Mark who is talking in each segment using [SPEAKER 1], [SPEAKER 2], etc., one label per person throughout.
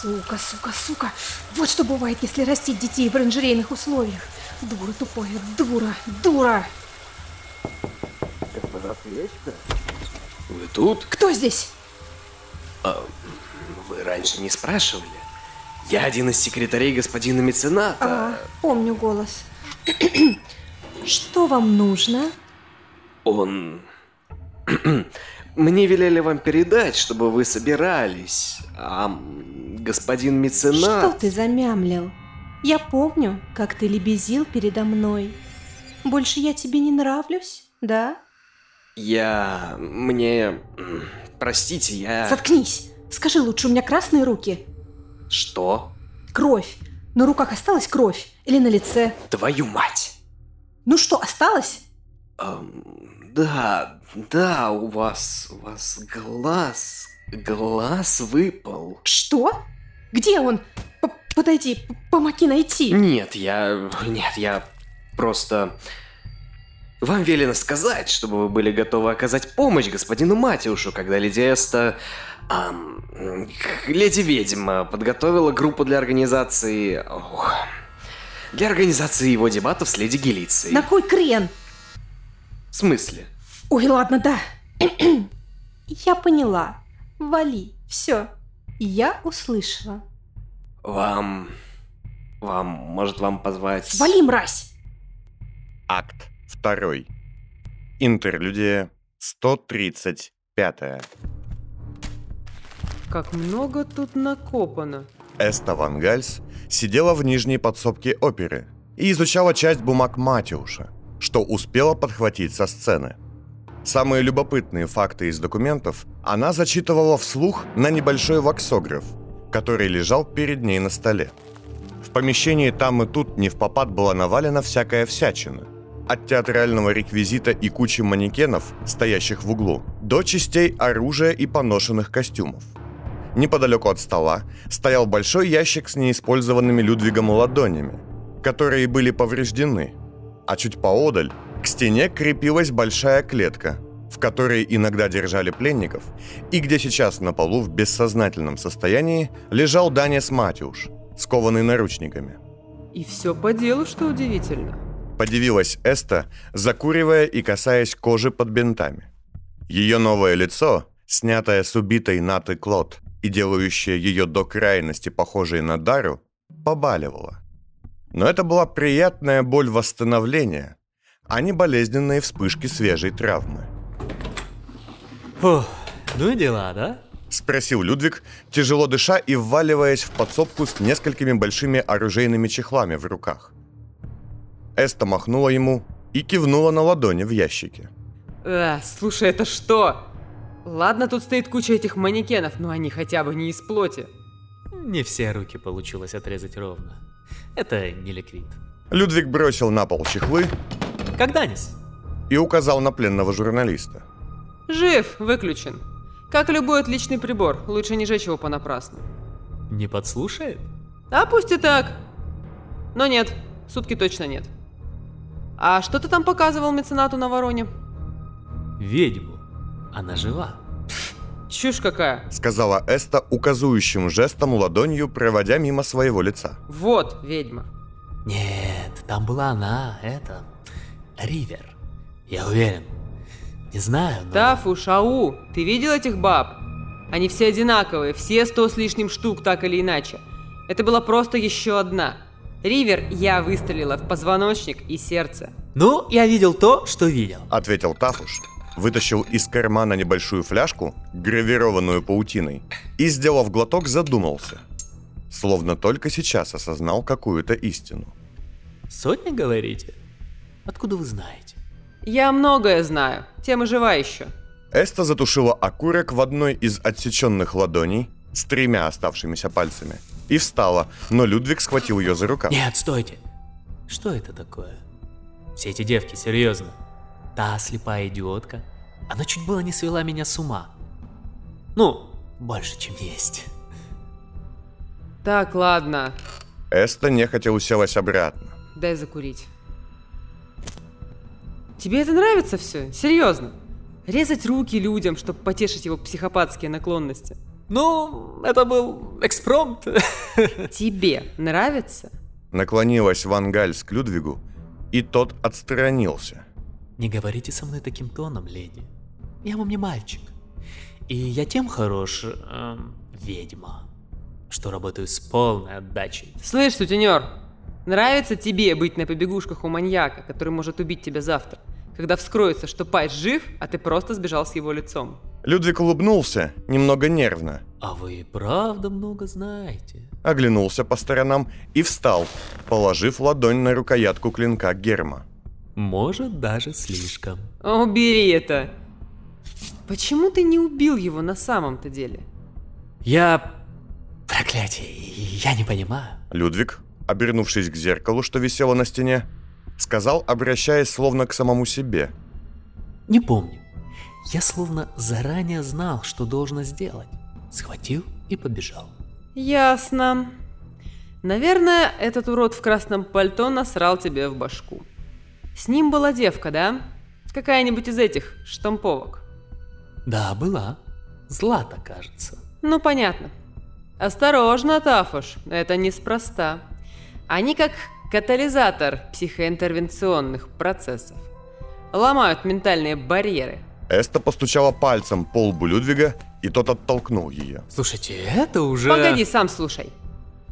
[SPEAKER 1] Сука, сука, сука. Вот что бывает, если растить детей в оранжерейных условиях. Дура тупая, дура, дура.
[SPEAKER 2] Господа Свечка? Вы тут?
[SPEAKER 1] Кто здесь?
[SPEAKER 2] А, вы раньше не спрашивали? Я один из секретарей господина мецената.
[SPEAKER 1] А, помню голос. Что вам нужно?
[SPEAKER 2] Он... Мне велели вам передать, чтобы вы собирались. А господин меценат...
[SPEAKER 1] Что ты замямлил? Я помню, как ты лебезил передо мной. Больше я тебе не нравлюсь, да?
[SPEAKER 2] Я... Мне... Простите, я...
[SPEAKER 1] Заткнись! Скажи лучше, у меня красные руки.
[SPEAKER 2] Что?
[SPEAKER 1] Кровь. На руках осталась кровь? Или на лице?
[SPEAKER 2] Твою мать!
[SPEAKER 1] Ну что, осталось?
[SPEAKER 2] Эм, да, да, у вас... У вас глаз... Глаз выпал.
[SPEAKER 1] Что? Где он? П Подойди, помоги найти.
[SPEAKER 2] Нет, я... Нет, я просто... Вам велено сказать, чтобы вы были готовы оказать помощь господину Матиушу, когда леди Эста... Ам, леди Ведьма подготовила группу для организации... Ох, для организации его дебатов с леди Гелицией.
[SPEAKER 1] На кой крен?
[SPEAKER 2] В смысле?
[SPEAKER 1] Ой, ладно, да. Я поняла. Вали. Все. Я услышала.
[SPEAKER 2] Вам... Вам... Может, вам позвать...
[SPEAKER 1] Свали, мразь!
[SPEAKER 3] Акт второй. Интерлюдия 135.
[SPEAKER 4] Как много тут накопано.
[SPEAKER 3] Эста Ван Гальс сидела в нижней подсобке оперы и изучала часть бумаг Матиуша, что успела подхватить со сцены. Самые любопытные факты из документов она зачитывала вслух на небольшой ваксограф, который лежал перед ней на столе. В помещении там и тут не в попад была навалена всякая всячина. От театрального реквизита и кучи манекенов, стоящих в углу, до частей оружия и поношенных костюмов. Неподалеку от стола стоял большой ящик с неиспользованными Людвигом ладонями, которые были повреждены, а чуть поодаль к стене крепилась большая клетка, в которой иногда держали пленников, и где сейчас на полу в бессознательном состоянии лежал Данис Матюш, скованный наручниками.
[SPEAKER 4] И все по делу, что удивительно.
[SPEAKER 3] Подивилась Эста, закуривая и касаясь кожи под бинтами. Ее новое лицо, снятое с убитой Наты Клод и делающее ее до крайности похожей на Дару, побаливало. Но это была приятная боль восстановления, а не болезненные вспышки свежей травмы.
[SPEAKER 5] Фух, ну и дела, да?
[SPEAKER 3] Спросил Людвиг, тяжело дыша и вваливаясь в подсобку с несколькими большими оружейными чехлами в руках. Эста махнула ему и кивнула на ладони в ящике.
[SPEAKER 4] А, слушай, это что? Ладно, тут стоит куча этих манекенов, но они хотя бы не из плоти.
[SPEAKER 5] Не все руки получилось отрезать ровно. Это не ликвид.
[SPEAKER 3] Людвиг бросил на пол чехлы.
[SPEAKER 5] Как Данис?
[SPEAKER 3] И указал на пленного журналиста.
[SPEAKER 4] Жив, выключен. Как любой отличный прибор, лучше не жечь его понапрасну.
[SPEAKER 5] Не подслушает?
[SPEAKER 4] А пусть и так. Но нет, сутки точно нет. А что ты там показывал меценату на вороне?
[SPEAKER 5] Ведьму. Она жива.
[SPEAKER 4] Чушь какая.
[SPEAKER 3] Сказала Эста указующим жестом ладонью, проводя мимо своего лица.
[SPEAKER 4] Вот, ведьма.
[SPEAKER 5] Нет, там была она, это... Ривер. Я уверен. Не знаю, но...
[SPEAKER 4] Тафу, Шау, ты видел этих баб? Они все одинаковые, все сто с лишним штук, так или иначе. Это была просто еще одна. Ривер я выстрелила в позвоночник и сердце.
[SPEAKER 5] Ну, я видел то, что видел.
[SPEAKER 3] Ответил Тафуш, вытащил из кармана небольшую фляжку, гравированную паутиной, и, сделав глоток, задумался. Словно только сейчас осознал какую-то истину.
[SPEAKER 5] Сотня, говорите? Откуда вы знаете?
[SPEAKER 4] Я многое знаю, тема жива еще.
[SPEAKER 3] Эста затушила окурок в одной из отсеченных ладоней с тремя оставшимися пальцами и встала, но Людвиг схватил ее за рукав.
[SPEAKER 5] Нет, стойте. Что это такое? Все эти девки, серьезно. Та слепая идиотка, она чуть было не свела меня с ума. Ну, больше, чем есть.
[SPEAKER 4] Так, ладно,
[SPEAKER 3] Эста нехотя уселась обратно.
[SPEAKER 4] дай закурить. Тебе это нравится все? Серьезно? Резать руки людям, чтобы потешить его психопатские наклонности.
[SPEAKER 5] Ну, это был экспромт.
[SPEAKER 4] Тебе нравится?
[SPEAKER 3] Наклонилась Ван Гальс к Людвигу, и тот отстранился.
[SPEAKER 5] Не говорите со мной таким тоном, леди. Я вам не мальчик. И я тем хорош, эм, ведьма, что работаю с полной отдачей.
[SPEAKER 4] Слышь, сутенер, нравится тебе быть на побегушках у маньяка, который может убить тебя завтра, когда вскроется, что Пайс жив, а ты просто сбежал с его лицом?
[SPEAKER 3] Людвиг улыбнулся, немного нервно,
[SPEAKER 5] А вы правда много знаете.
[SPEAKER 3] оглянулся по сторонам и встал, положив ладонь на рукоятку клинка Герма.
[SPEAKER 5] Может, даже слишком.
[SPEAKER 4] Убери это. Почему ты не убил его на самом-то деле?
[SPEAKER 5] Я... Проклятие, я не понимаю.
[SPEAKER 3] Людвиг, обернувшись к зеркалу, что висело на стене, сказал, обращаясь словно к самому себе.
[SPEAKER 5] Не помню. Я словно заранее знал, что должно сделать. Схватил и побежал.
[SPEAKER 4] Ясно. Наверное, этот урод в красном пальто насрал тебе в башку. С ним была девка, да? Какая-нибудь из этих штамповок.
[SPEAKER 5] Да, была. Злата, кажется.
[SPEAKER 4] Ну, понятно. Осторожно, Тафуш, это неспроста. Они как катализатор психоинтервенционных процессов. Ломают ментальные барьеры.
[SPEAKER 3] Эста постучала пальцем по лбу Людвига, и тот оттолкнул ее.
[SPEAKER 5] Слушайте, это уже...
[SPEAKER 4] Погоди, сам слушай.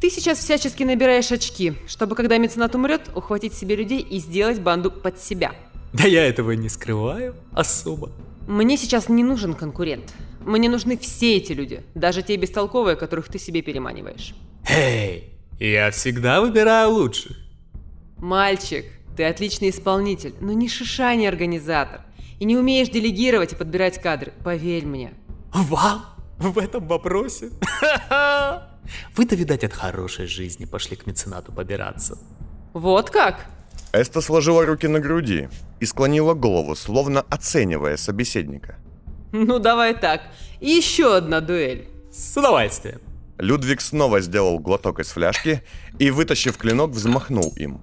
[SPEAKER 4] Ты сейчас всячески набираешь очки, чтобы когда меценат умрет, ухватить себе людей и сделать банду под себя.
[SPEAKER 5] Да я этого не скрываю особо.
[SPEAKER 4] Мне сейчас не нужен конкурент. Мне нужны все эти люди, даже те бестолковые, которых ты себе переманиваешь.
[SPEAKER 5] Эй, я всегда выбираю лучших.
[SPEAKER 4] Мальчик, ты отличный исполнитель, но ни шиша не организатор. И не умеешь делегировать и подбирать кадры, поверь мне.
[SPEAKER 5] Вам? В этом вопросе? Вы-то, видать, от хорошей жизни пошли к меценату побираться.
[SPEAKER 4] Вот как?
[SPEAKER 3] Эста сложила руки на груди и склонила голову, словно оценивая собеседника.
[SPEAKER 4] Ну давай так. Еще одна дуэль.
[SPEAKER 5] С удовольствием.
[SPEAKER 3] Людвиг снова сделал глоток из фляжки и, вытащив клинок, взмахнул им.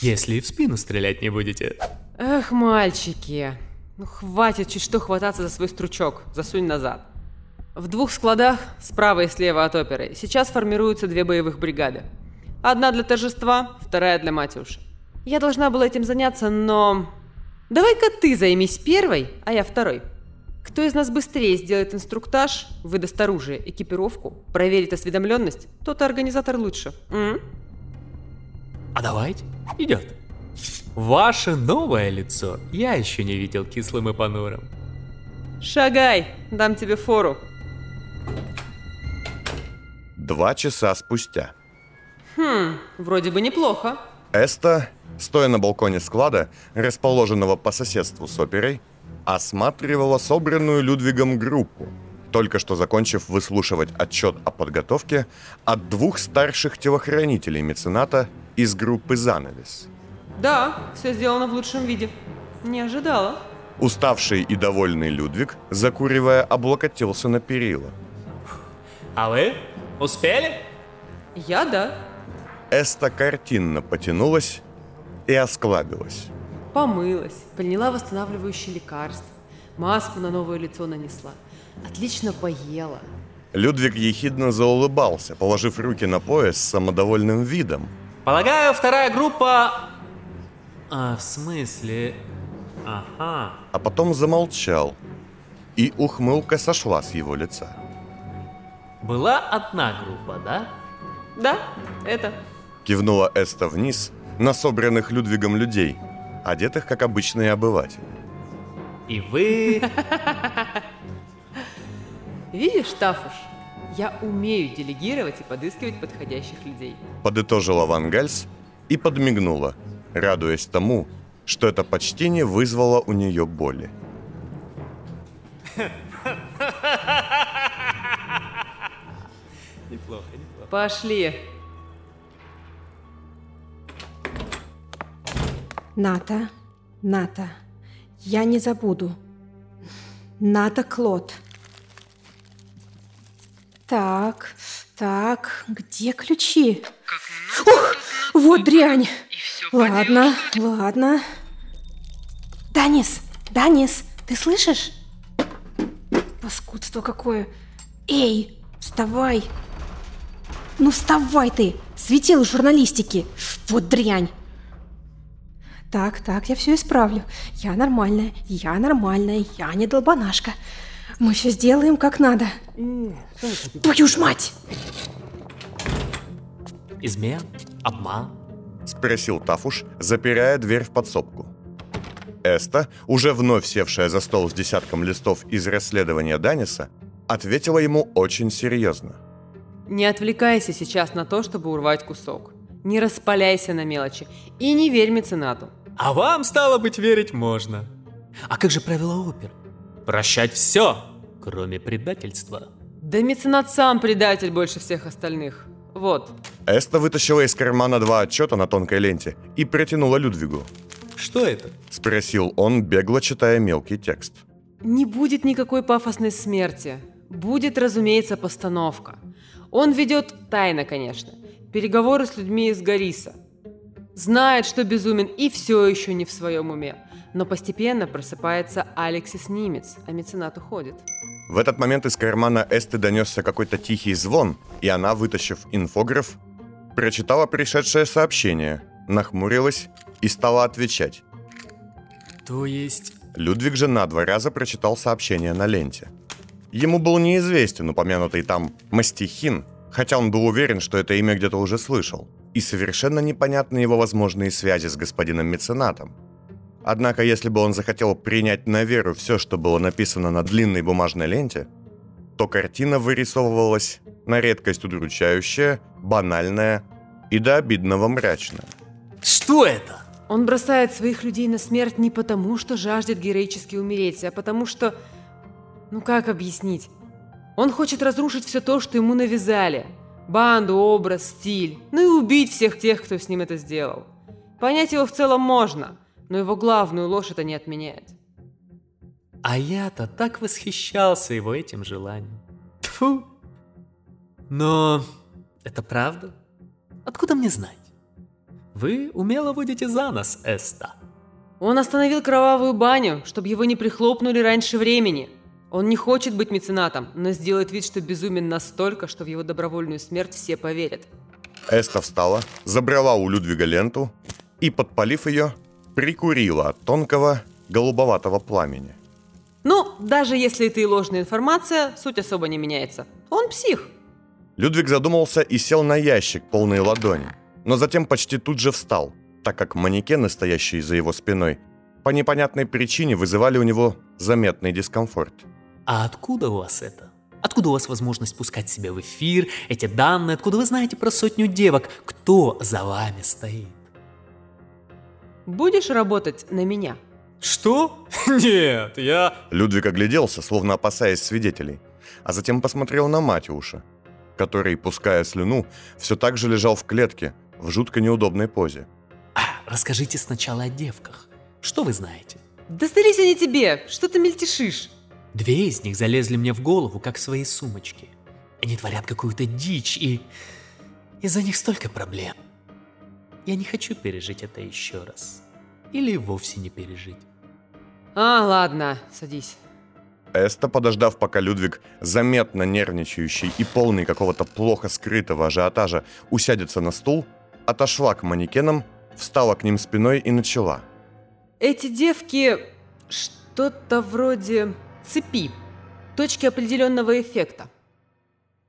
[SPEAKER 5] Если и в спину стрелять не будете.
[SPEAKER 4] Эх, мальчики. Ну хватит чуть что хвататься за свой стручок. Засунь назад. В двух складах, справа и слева от оперы, сейчас формируются две боевых бригады. Одна для торжества, вторая для Матюши. Я должна была этим заняться, но... Давай-ка ты займись первой, а я второй. Кто из нас быстрее сделает инструктаж, выдаст оружие, экипировку, проверит осведомленность, тот организатор лучше. М?
[SPEAKER 5] А давайте, идет. Ваше новое лицо я еще не видел кислым и понурым.
[SPEAKER 4] Шагай, дам тебе фору.
[SPEAKER 3] Два часа спустя.
[SPEAKER 4] Хм, вроде бы неплохо.
[SPEAKER 3] Эста, стоя на балконе склада, расположенного по соседству с оперой, осматривала собранную Людвигом группу, только что закончив выслушивать отчет о подготовке от двух старших телохранителей мецената из группы «Занавес».
[SPEAKER 4] Да, все сделано в лучшем виде. Не ожидала.
[SPEAKER 3] Уставший и довольный Людвиг, закуривая, облокотился на перила.
[SPEAKER 5] А вы? Успели?
[SPEAKER 4] Я да.
[SPEAKER 3] Эста картинно потянулась и осклабилась.
[SPEAKER 4] Помылась, приняла восстанавливающие лекарства, маску на новое лицо нанесла. Отлично поела.
[SPEAKER 3] Людвиг ехидно заулыбался, положив руки на пояс с самодовольным видом.
[SPEAKER 5] Полагаю, вторая группа... А, в смысле... Ага.
[SPEAKER 3] а потом замолчал, и ухмылка сошла с его лица.
[SPEAKER 5] Была одна группа, да?
[SPEAKER 4] Да, это.
[SPEAKER 3] Кивнула Эста вниз на собранных Людвигом людей, одетых как обычные обыватели.
[SPEAKER 5] И вы...
[SPEAKER 4] Видишь, Тафуш, я умею делегировать и подыскивать подходящих людей.
[SPEAKER 3] Подытожила Ван Гальс и подмигнула, радуясь тому, что это почтение вызвало у нее боли.
[SPEAKER 5] Неплохо, неплохо.
[SPEAKER 4] Пошли.
[SPEAKER 1] Ната, Ната, я не забуду. Ната Клод. Так, так, где ключи? Ух, вот дрянь. Ладно, ладно. Данис, Данис, ты слышишь? Паскудство какое. Эй, Вставай! Ну вставай ты! Светил журналистики! Вот дрянь! Так, так, я все исправлю. Я нормальная, я нормальная, я не долбанашка. Мы все сделаем как надо. Твою ж мать!
[SPEAKER 5] Измен? Обман?
[SPEAKER 3] Спросил Тафуш, запирая дверь в подсобку. Эста, уже вновь севшая за стол с десятком листов из расследования Даниса, ответила ему очень серьезно.
[SPEAKER 4] Не отвлекайся сейчас на то, чтобы урвать кусок. Не распаляйся на мелочи и не верь меценату.
[SPEAKER 5] А вам, стало быть, верить можно. А как же правила опер? Прощать все, кроме предательства.
[SPEAKER 4] Да меценат сам предатель больше всех остальных. Вот.
[SPEAKER 3] Эста вытащила из кармана два отчета на тонкой ленте и протянула Людвигу.
[SPEAKER 5] Что это?
[SPEAKER 3] Спросил он, бегло читая мелкий текст.
[SPEAKER 4] Не будет никакой пафосной смерти. Будет, разумеется, постановка. Он ведет тайно, конечно. Переговоры с людьми из Гориса. Знает, что безумен и все еще не в своем уме. Но постепенно просыпается Алексис Нимец, а меценат уходит.
[SPEAKER 3] В этот момент из кармана Эсты донесся какой-то тихий звон, и она, вытащив инфограф, прочитала пришедшее сообщение, нахмурилась и стала отвечать.
[SPEAKER 5] То есть...
[SPEAKER 3] Людвиг же на два раза прочитал сообщение на ленте. Ему был неизвестен упомянутый там Мастихин, хотя он был уверен, что это имя где-то уже слышал, и совершенно непонятны его возможные связи с господином меценатом. Однако, если бы он захотел принять на веру все, что было написано на длинной бумажной ленте, то картина вырисовывалась на редкость удручающая, банальная и до обидного мрачная.
[SPEAKER 5] Что это?
[SPEAKER 4] Он бросает своих людей на смерть не потому, что жаждет героически умереть, а потому что... Ну как объяснить? Он хочет разрушить все то, что ему навязали. Банду, образ, стиль. Ну и убить всех тех, кто с ним это сделал. Понять его в целом можно, но его главную ложь это не отменяет.
[SPEAKER 5] А я-то так восхищался его этим желанием. Тьфу. Но это правда? Откуда мне знать? Вы умело водите за нос, Эста.
[SPEAKER 4] Он остановил кровавую баню, чтобы его не прихлопнули раньше времени. Он не хочет быть меценатом, но сделает вид, что безумен настолько, что в его добровольную смерть все поверят.
[SPEAKER 3] Эста встала, забрала у Людвига ленту и, подпалив ее, прикурила от тонкого голубоватого пламени.
[SPEAKER 4] Ну, даже если это и ложная информация, суть особо не меняется. Он псих.
[SPEAKER 3] Людвиг задумался и сел на ящик, полный ладони, но затем почти тут же встал, так как манекены, стоящие за его спиной, по непонятной причине вызывали у него заметный дискомфорт.
[SPEAKER 5] А откуда у вас это? Откуда у вас возможность пускать себя в эфир, эти данные? Откуда вы знаете про сотню девок? Кто за вами стоит?
[SPEAKER 4] Будешь работать на меня?
[SPEAKER 5] Что? Нет, я...
[SPEAKER 3] Людвиг огляделся, словно опасаясь свидетелей, а затем посмотрел на Матюша, который, пуская слюну, все так же лежал в клетке, в жутко неудобной позе.
[SPEAKER 5] А, расскажите сначала о девках. Что вы знаете?
[SPEAKER 4] Да сдались они тебе! Что ты мельтешишь?
[SPEAKER 5] Две из них залезли мне в голову, как свои сумочки. Они творят какую-то дичь, и из-за них столько проблем. Я не хочу пережить это еще раз. Или вовсе не пережить.
[SPEAKER 4] А, ладно, садись.
[SPEAKER 3] Эста, подождав, пока Людвиг, заметно нервничающий и полный какого-то плохо скрытого ажиотажа, усядется на стул, отошла к манекенам, встала к ним спиной и начала.
[SPEAKER 4] Эти девки что-то вроде цепи, точки определенного эффекта.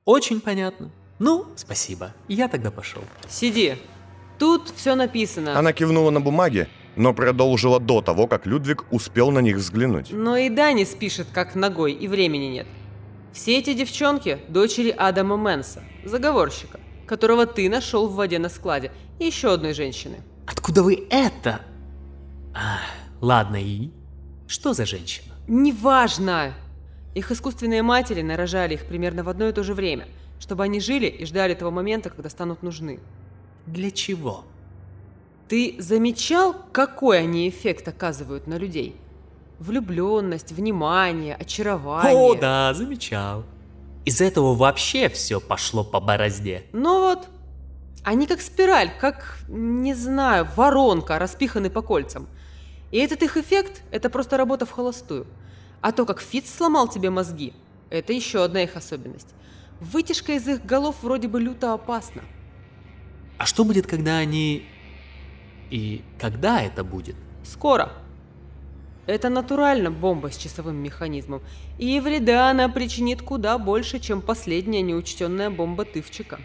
[SPEAKER 5] Очень понятно. Ну, спасибо. Я тогда пошел.
[SPEAKER 4] Сиди. Тут все написано.
[SPEAKER 3] Она кивнула на бумаге, но продолжила до того, как Людвиг успел на них взглянуть.
[SPEAKER 4] Но и Данис пишет как ногой, и времени нет. Все эти девчонки – дочери Адама Мэнса, заговорщика, которого ты нашел в воде на складе, и еще одной женщины.
[SPEAKER 5] Откуда вы это? А, ладно, и? Что за женщина?
[SPEAKER 4] Неважно! Их искусственные матери нарожали их примерно в одно и то же время, чтобы они жили и ждали того момента, когда станут нужны.
[SPEAKER 5] Для чего?
[SPEAKER 4] Ты замечал, какой они эффект оказывают на людей? Влюбленность, внимание, очарование.
[SPEAKER 5] О, да, замечал. Из этого вообще все пошло по борозде.
[SPEAKER 4] Ну вот, они как спираль, как, не знаю, воронка, распиханы по кольцам. И этот их эффект – это просто работа в холостую. А то, как Фиц сломал тебе мозги, это еще одна их особенность. Вытяжка из их голов вроде бы люто опасна.
[SPEAKER 5] А что будет, когда они... И когда это будет?
[SPEAKER 4] Скоро. Это натурально бомба с часовым механизмом, и вреда она причинит куда больше, чем последняя неучтенная бомба Тывчика.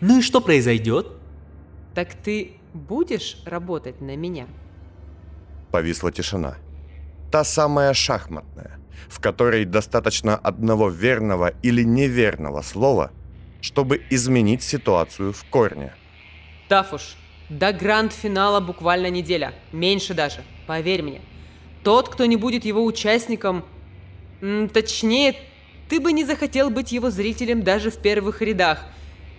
[SPEAKER 5] Ну и что произойдет?
[SPEAKER 4] Так ты будешь работать на меня?
[SPEAKER 3] Повисла тишина. Та самая шахматная, в которой достаточно одного верного или неверного слова, чтобы изменить ситуацию в корне.
[SPEAKER 4] Тафуш, до гранд-финала буквально неделя, меньше даже, поверь мне. Тот, кто не будет его участником, точнее, ты бы не захотел быть его зрителем даже в первых рядах.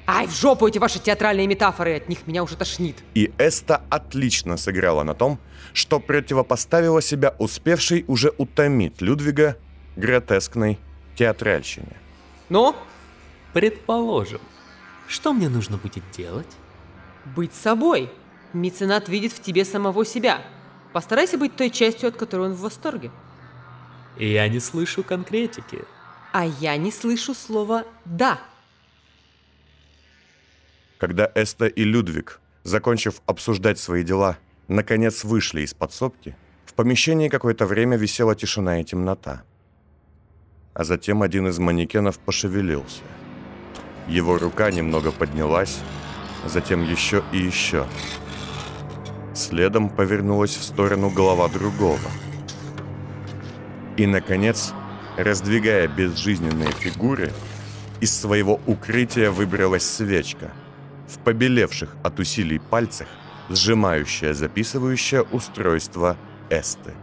[SPEAKER 4] Ай, в жопу эти ваши театральные метафоры, от них меня уже тошнит.
[SPEAKER 3] И Эста отлично сыграла на том, что противопоставила себя успевшей уже утомить Людвига гротескной театральщине.
[SPEAKER 4] Ну,
[SPEAKER 5] Предположим. Что мне нужно будет делать?
[SPEAKER 4] быть собой. Меценат видит в тебе самого себя. Постарайся быть той частью, от которой он в восторге.
[SPEAKER 5] Я не слышу конкретики.
[SPEAKER 4] А я не слышу слова «да».
[SPEAKER 3] Когда Эста и Людвиг, закончив обсуждать свои дела, наконец вышли из подсобки, в помещении какое-то время висела тишина и темнота. А затем один из манекенов пошевелился. Его рука немного поднялась, затем еще и еще. Следом повернулась в сторону голова другого. И, наконец, раздвигая безжизненные фигуры, из своего укрытия выбралась свечка, в побелевших от усилий пальцах, сжимающая записывающее устройство Эсты.